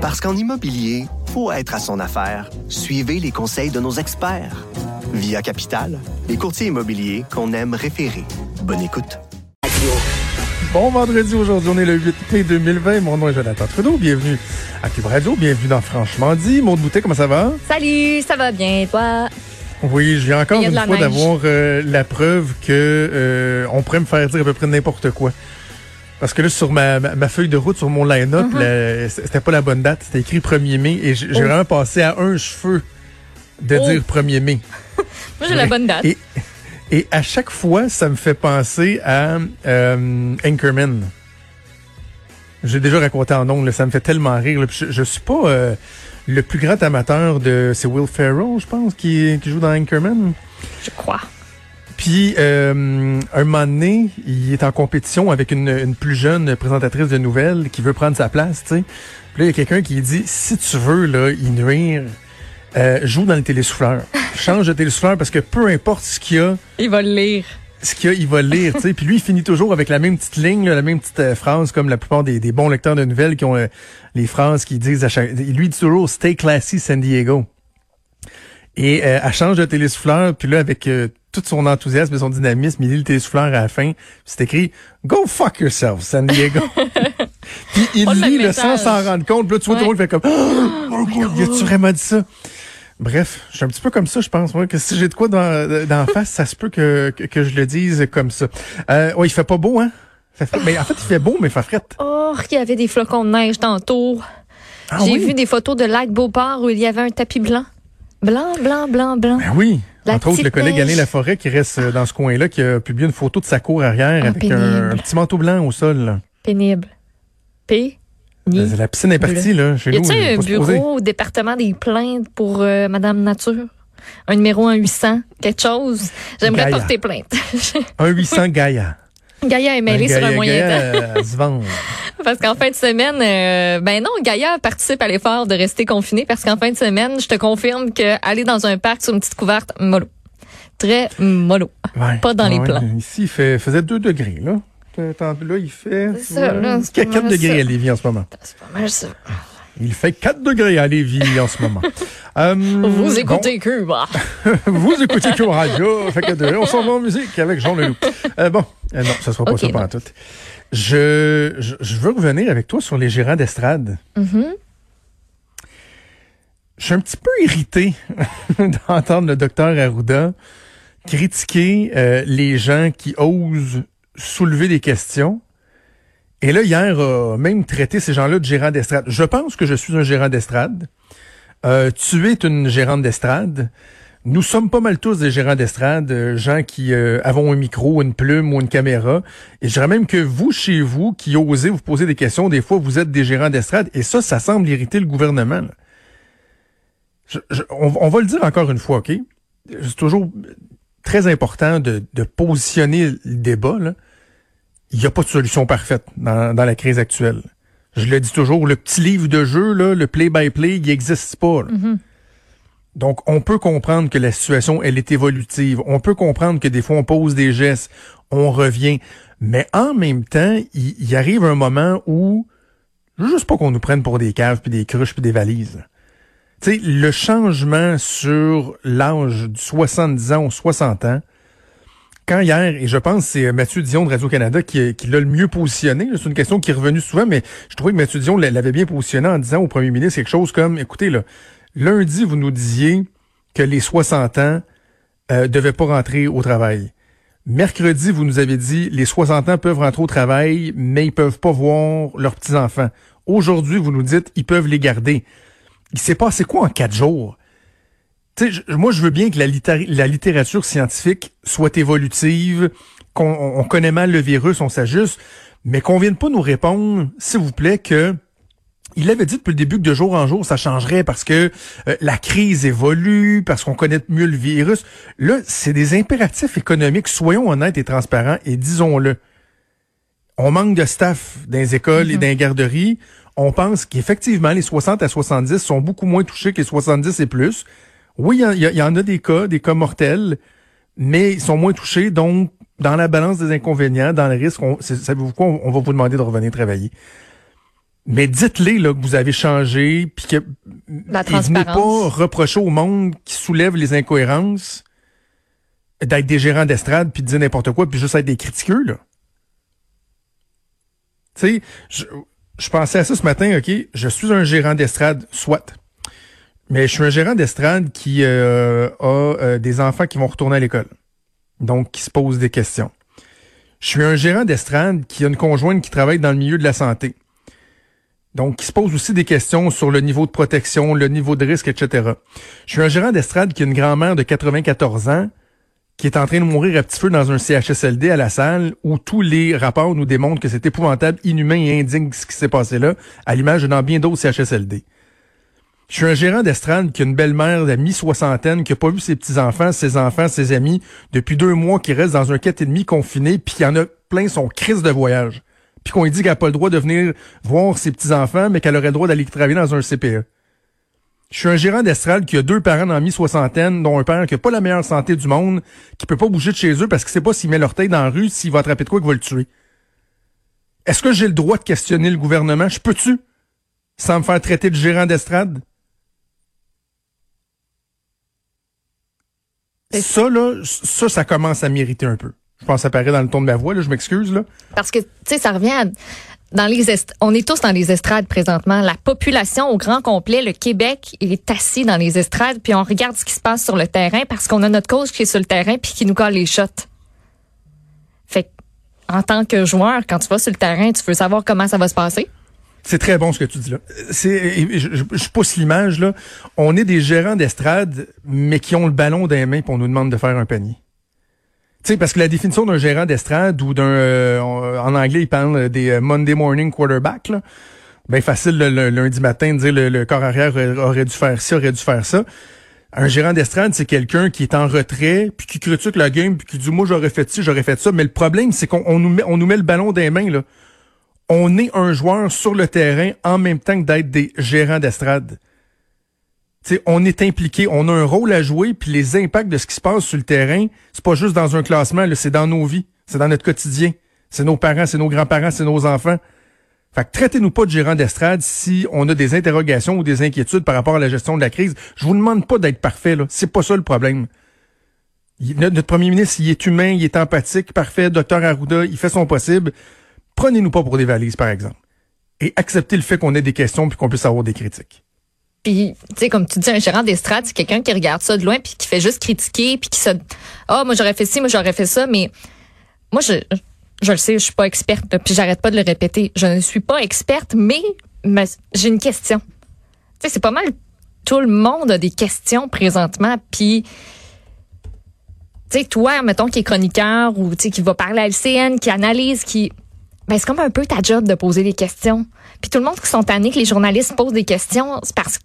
Parce qu'en immobilier, faut être à son affaire. Suivez les conseils de nos experts. Via Capital, les courtiers immobiliers qu'on aime référer. Bonne écoute. Bon vendredi, aujourd'hui, on est le 8 mai 2020. Mon nom est Jonathan Trudeau. Bienvenue à Cube Radio. Bienvenue dans Franchement dit. Maud Boutet, comment ça va? Salut, ça va bien, toi? Oui, je viens encore une fois d'avoir euh, la preuve que euh, on pourrait me faire dire à peu près n'importe quoi. Parce que là, sur ma, ma, ma feuille de route, sur mon line-up, là, c'était pas la bonne date. C'était écrit 1er mai. Et j'ai Oh. vraiment passé à un cheveu de Oh. dire 1er mai. Moi, j'ai la bonne date. Et, et à chaque fois, ça me fait penser à euh, Anchorman. J'ai déjà raconté en ondes, là, ça me fait tellement rire. là. Puis Je, je suis pas euh, le plus grand amateur de... C'est Will Ferrell, je pense, qui, qui joue dans Anchorman. Je crois. Puis, euh, un moment donné, il est en compétition avec une, une plus jeune présentatrice de nouvelles qui veut prendre sa place, tu sais. Puis là, il y a quelqu'un qui dit, si tu veux, là, y nuire, euh, joue dans le télésouffleur. Change de télésouffleur parce que peu importe ce qu'il y a, Il va le lire. ce qu'il y a, il va le lire, tu sais. Puis lui, il finit toujours avec la même petite ligne, là, la même petite euh, phrase, comme la plupart des, des bons lecteurs de nouvelles qui ont euh, les phrases qu'ils disent à chaque... Lui, dit toujours « Stay classy, San Diego ». Et euh, elle change de télésouffleur, puis là, avec euh, tout son enthousiasme et son dynamisme, il lit le télésouffleur à la fin, c'est écrit « Go fuck yourself, San Diego ». Puis il Oh, le lit le sans message. s'en rendre compte, puis là, tu vois, tout le monde fait comme « Oh, il a-tu vraiment dit ça ?» Bref, je suis un petit peu comme ça, je pense. Moi, que si j'ai de quoi dans, dans face, ça se peut que, que, que je le dise comme ça. Euh, ouais, il fait pas beau, hein? Ça fait- mais en fait, il fait beau, mais il fait frette. Oh, il y avait des flocons de neige tantôt. Ah J'ai oui? vu des photos de Lac Beauport où il y avait un tapis blanc. Blanc, blanc, blanc, blanc. Ben oui. La Entre autres, le collègue neige. Alain Laforêt qui reste euh, dans ce coin-là, qui a publié une photo de sa cour arrière Ah, avec pénible. un, un petit manteau blanc au sol. là. Pénible. P. Ni. La piscine est partie, là, chez Y nous. a-t-il il un bureau au département des plaintes pour euh, Madame Nature? Un numéro 1 800, quelque chose? J'aimerais porter plainte. Un 800 Gaïa. Gaïa est mêlé sur un moyen temps. Gaïa, euh, vend. Parce qu'en fin de semaine, euh, ben non, Gaïa participe à l'effort de rester confiné parce qu'en fin de semaine, je te confirme que aller dans un parc sur une petite couverte, mollo. Très mollo. Ouais. Pas dans les plans. Ici, il fait, faisait 2 degrés, là. Là, il fait C'est ça, là, c'est pas 4 mal degrés ça. à Lévis en ce moment. C'est pas mal ça. Il fait 4 degrés à Lévis en ce moment. Euh, Vous écoutez Cuba. bon, vous écoutez Cube Radio. Fait que de- on s'en va en musique avec Jean Leloup. Euh, bon, euh, non, ça sera pas ça pendant tout. Je, je, je veux revenir avec toi sur les gérants d'estrade. Mhm. Je suis un petit peu irrité d'entendre le docteur Arruda critiquer euh, les gens qui osent soulever des questions. Et là, hier, a même traité ces gens-là de gérants d'estrade. Je pense que je suis un gérant d'estrade. Euh, tu es une gérante d'estrade. Nous sommes pas mal tous des gérants d'estrade, euh, gens qui euh, avons un micro, une plume ou une caméra. Et je dirais même que vous, chez vous, qui osez vous poser des questions, des fois, vous êtes des gérants d'estrade. Et ça, ça semble irriter le gouvernement. Je- je- on, va le dire encore une fois, OK? C'est toujours très important de, de positionner le débat. là. Il n'y a pas de solution parfaite dans, dans la crise actuelle. Je le dis toujours, le petit livre de jeu, là, le play-by-play, il n'existe pas. là. Donc, on peut comprendre que la situation, elle est évolutive. On peut comprendre que des fois, on pose des gestes, on revient. Mais en même temps, il, arrive un moment où, juste pas qu'on nous prenne pour des caves, puis des cruches, puis des valises. Tu sais, le changement sur l'âge du 70 ans ou 60 ans, quand hier, et je pense que c'est Mathieu Dion de Radio-Canada qui, qui l'a le mieux positionné, c'est une question qui est revenue souvent, mais je trouvais que Mathieu Dion l'avait bien positionné en disant au premier ministre quelque chose comme, écoutez, là, lundi, vous nous disiez que les 60 ans euh, devaient pas rentrer au travail. Mercredi, vous nous avez dit les 60 ans peuvent rentrer au travail, mais ils peuvent pas voir leurs petits-enfants. Aujourd'hui, vous nous dites ils peuvent les garder. Il s'est passé quoi en quatre jours? Tu sais, je- moi, je veux bien que la, littér- la littérature scientifique soit évolutive, qu'on on- on connaît mal le virus, on s'ajuste, mais qu'on vienne pas nous répondre, s'il vous plaît, que il avait dit depuis le début que de jour en jour, ça changerait parce que euh, la crise évolue, parce qu'on connaît mieux le virus. Là, c'est des impératifs économiques. Soyons honnêtes et transparents et disons-le. On manque de staff dans les écoles et dans les garderies. On pense qu'effectivement, les 60 à 70 sont beaucoup moins touchés que les 70 et plus. Oui, il y en- y, a- en des cas, des cas mortels, mais ils sont moins touchés. Donc, dans la balance des inconvénients, dans le risque, on, savez-vous quoi, on, on va vous demander de revenir travailler. Mais dites-les là, que vous avez changé, puis que La et venez pas reprocher au monde qui soulève les incohérences d'être des gérants d'estrade, puis de dire n'importe quoi, puis juste être des critiqueux, là. Tu sais, je, je pensais à ça ce matin, OK, je suis un gérant d'estrade, soit. Mais je suis un gérant d'estrade qui euh, a euh, des enfants qui vont retourner à l'école. Donc, qui se posent des questions. Je suis un gérant d'estrade qui a une conjointe qui travaille dans le milieu de la santé. Donc, qui se pose aussi des questions sur le niveau de protection, le niveau de risque, etc. Je suis un gérant d'estrade qui a une grand-mère de 94 ans qui est en train de mourir à petit feu dans un CHSLD à la salle où tous les rapports nous démontrent que c'est épouvantable, inhumain et indigne ce qui s'est passé là, à l'image de bien d'autres CHSLD. Je suis un gérant d'estrade qui a une belle-mère de mi-soixantaine qui a pas vu ses petits-enfants, ses enfants, ses amis depuis deux mois qui reste dans un quête et demi confiné puis y en a plein son crise de voyage. Puis qu'on lui dit qu'elle n'a pas le droit de venir voir ses petits-enfants mais qu'elle aurait le droit d'aller travailler dans un CPE. Je suis un gérant d'estrade qui a deux parents dans la mi-soixantaine, dont un père qui a pas la meilleure santé du monde, qui peut pas bouger de chez eux parce qu'il sait pas s'il met l'orteil dans la rue, s'il va attraper de quoi qu'il va le tuer. Est-ce que j'ai le droit de questionner le gouvernement? Je peux-tu? Sans me faire traiter de gérant d'estrade? Ça, là, ça, ça commence à m'irriter un peu. Je pense que ça paraît dans le ton de ma voix, là, je m'excuse, là. Parce que, tu sais, ça revient à- dans les est- on est tous dans les estrades présentement. La population au grand complet, le Québec, il est assis dans les estrades, puis on regarde ce qui se passe sur le terrain parce qu'on a notre coach qui est sur le terrain puis qui nous colle les shots. Fait que, en tant que joueur, quand tu vas sur le terrain, tu veux savoir comment ça va se passer? C'est très bon ce que tu dis là. C'est, je, je, je pousse l'image là. On est des gérants d'estrade, mais qui ont le ballon dans les mains pour on nous demande de faire un panier. Tu parce que la définition d'un gérant d'estrade ou d'un, euh, en anglais, ils parlent des euh, Monday morning quarterback. Là. Ben facile le, le lundi matin de dire le, le corps arrière aurait, dû faire ça, aurait dû faire ça. Un gérant d'estrade, c'est quelqu'un qui est en retrait, puis qui critique la game, puis qui dit moi j'aurais fait ci, j'aurais fait ça. Mais le problème, c'est qu'on on nous met, on nous met le ballon les mains là on est un joueur sur le terrain en même temps que d'être des gérants d'estrade. On est impliqué, on a un rôle à jouer, puis les impacts de ce qui se passe sur le terrain, c'est pas juste dans un classement, c'est dans nos vies, c'est dans notre quotidien. C'est nos parents, c'est nos grands-parents, c'est nos enfants. Fait que traitez-nous pas de gérants d'estrade si on a des interrogations ou des inquiétudes par rapport à la gestion de la crise. Je vous demande pas d'être parfait, là. C'est pas ça le problème. Notre premier ministre, il est humain, il est empathique, parfait. Docteur Arruda, il fait son possible. Prenez-nous pas pour des valises, par exemple. Et acceptez le fait qu'on ait des questions puis qu'on puisse avoir des critiques. Puis, tu sais, comme tu dis, un gérant d'estrade, c'est quelqu'un qui regarde ça de loin puis qui fait juste critiquer puis qui se, ah, moi j'aurais fait ci, moi j'aurais fait ça, mais moi je, je le sais, je suis pas experte, puis j'arrête pas de le répéter. Je ne suis pas experte, mais, mais j'ai une question. Tu sais, c'est pas mal. Tout le monde a des questions présentement, puis tu sais, toi, mettons, qui est chroniqueur ou tu sais, qui va parler à LCN, qui analyse, qui ben, c'est comme un peu ta job de poser des questions. Puis tout le monde qui sont tannés que les journalistes posent des questions, c'est parce que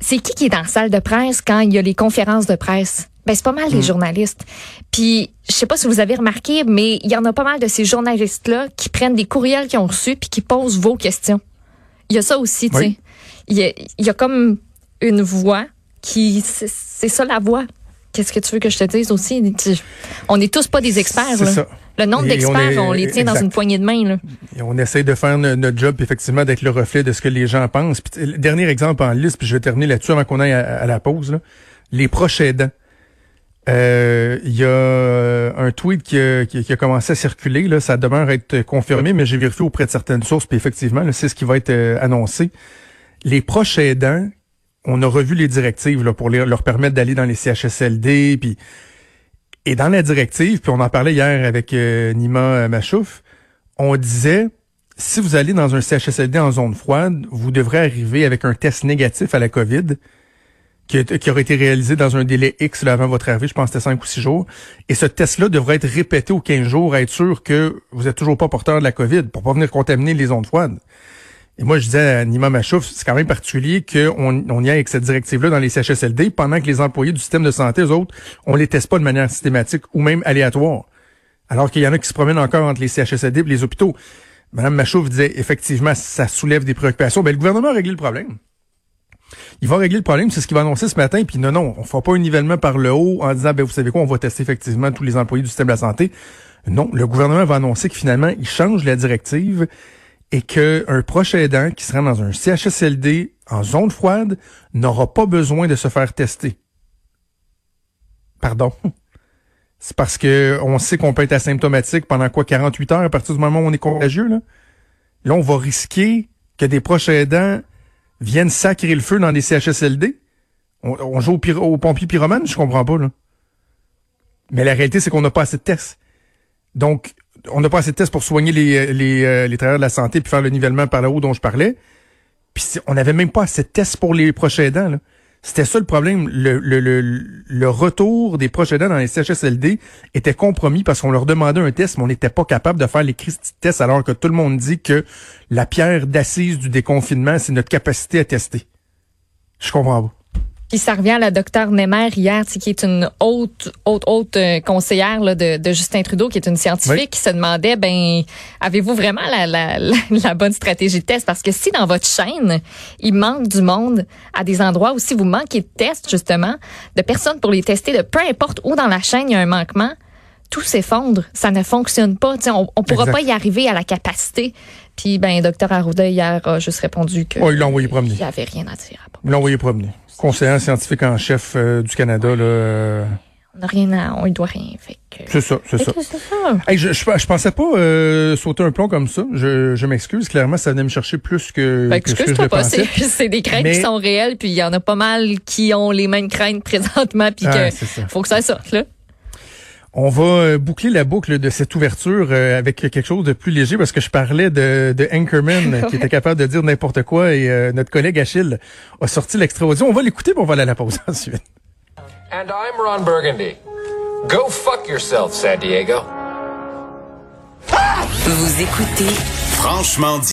c'est- qui qui est dans la salle de presse quand il y a les conférences de presse? Ben, c'est pas mal les journalistes. Puis, je sais pas si vous avez remarqué, mais il y en a pas mal de ces journalistes-là qui prennent des courriels qu'ils ont reçus puis qui posent vos questions. Il y a ça aussi, tu sais. Il y a, il y a comme une voix qui, c'est ça la voix. Qu'est-ce que tu veux que je te dise aussi? On n'est tous pas des experts, C'est ça. Le nombre on d'experts, on, les tient dans une poignée de main, là. Et on essaie de faire no- notre job, effectivement, d'être le reflet de ce que les gens pensent. Puis, le dernier exemple en liste, puis je vais terminer là-dessus avant qu'on aille à, à la pause. là. Les proches aidants. Euh, Il y a un tweet qui a, qui a- qui a commencé à circuler. Là, ça demeure être confirmé, mais j'ai vérifié auprès de certaines sources, puis effectivement, c'est ce qui va être euh, annoncé. Les proches aidants, on a revu les directives pour leur permettre d'aller dans les CHSLD, puis et dans la directive, puis on en parlait hier avec euh, Nima euh, Machouf, on disait si vous allez dans un CHSLD en zone froide, vous devrez arriver avec un test négatif à la COVID qui aurait été réalisé dans un délai X là, avant votre arrivée, je pense que c'était 5 ou 6 jours. Et ce test-là devrait être répété aux 15 jours, à être sûr que vous êtes toujours pas porteur de la COVID pour pas venir contaminer les zones froides. Et moi, je disais à Nima Machouf, c'est quand même particulier qu'on on y aille avec cette directive-là dans les CHSLD pendant que les employés du système de santé, eux autres, on les teste pas de manière systématique ou même aléatoire. Alors qu'il y en a qui se promènent encore entre les CHSLD et les hôpitaux. Madame Machouf disait, effectivement, ça soulève des préoccupations. Ben, le gouvernement a réglé le problème. Il va régler le problème, c'est ce qu'il va annoncer ce matin, puis non, non, on fera pas un nivellement par le haut en disant, ben, vous savez quoi, on va tester effectivement tous les employés du système de la santé. Non, le gouvernement va annoncer que finalement, il change la directive et qu'un proche aidant qui sera dans un CHSLD en zone froide n'aura pas besoin de se faire tester. Pardon? C'est parce que on sait qu'on peut être asymptomatique pendant quoi 48 heures à partir du moment où on est contagieux là? Là, on va risquer que des proches aidants viennent sacrer le feu dans des CHSLD. On, joue au, au pompier pyromane, je comprends pas là. Mais la réalité, c'est qu'on n'a pas assez de tests. Donc, on n'a pas assez de tests pour soigner les, les, euh, les travailleurs de la santé puis faire le nivellement par là haut dont je parlais. Puis on n'avait même pas assez de tests pour les proches aidants. Là. C'était ça le problème. Le, le, le, le, retour des proches aidants dans les CHSLD était compromis parce qu'on leur demandait un test, mais on n'était pas capable de faire les tests alors que tout le monde dit que la pierre d'assise du déconfinement, c'est notre capacité à tester. Je comprends pas. Puis ça revient à la docteure Nemer hier, qui est une haute, haute, haute euh, conseillère là, de, de, Justin Trudeau, qui est une scientifique, qui se demandait, ben, avez-vous vraiment la, la, la, bonne stratégie de test? Parce que si dans votre chaîne, il manque du monde à des endroits où si vous manquez de tests, justement, de personnes pour les tester, de peu importe où dans la chaîne il y a un manquement, tout s'effondre. Ça ne fonctionne pas. T'sais, on ne pourra pas y arriver à la capacité. Puis, ben, docteur Arruda, hier, a juste répondu que. Oh, il l'a envoyé promener. Il n'y avait rien à dire. Il l'a envoyé promener conseiller scientifique en chef euh, du Canada. Là, euh. On n'a rien à, on doit rien. C'est ça, c'est ça. je, je, pensais pas euh, sauter un plomb comme ça. Je, je m'excuse. Clairement, ça venait me chercher plus que, ben, que ce que je pas, C'est des craintes qui sont réelles, puis il y en a pas mal qui ont les mêmes craintes présentement, puis ah, que faut que ça sorte là. On va euh, boucler la boucle de cette ouverture euh, avec quelque chose de plus léger parce que je parlais de, de Anchorman qui était capable de dire n'importe quoi et euh, notre collègue Achille a sorti l'extrait audio. On va l'écouter mais on va aller à la pause ensuite. And I'm Ron Burgundy. Go fuck yourself, San Diego. Vous écoutez Franchement dit.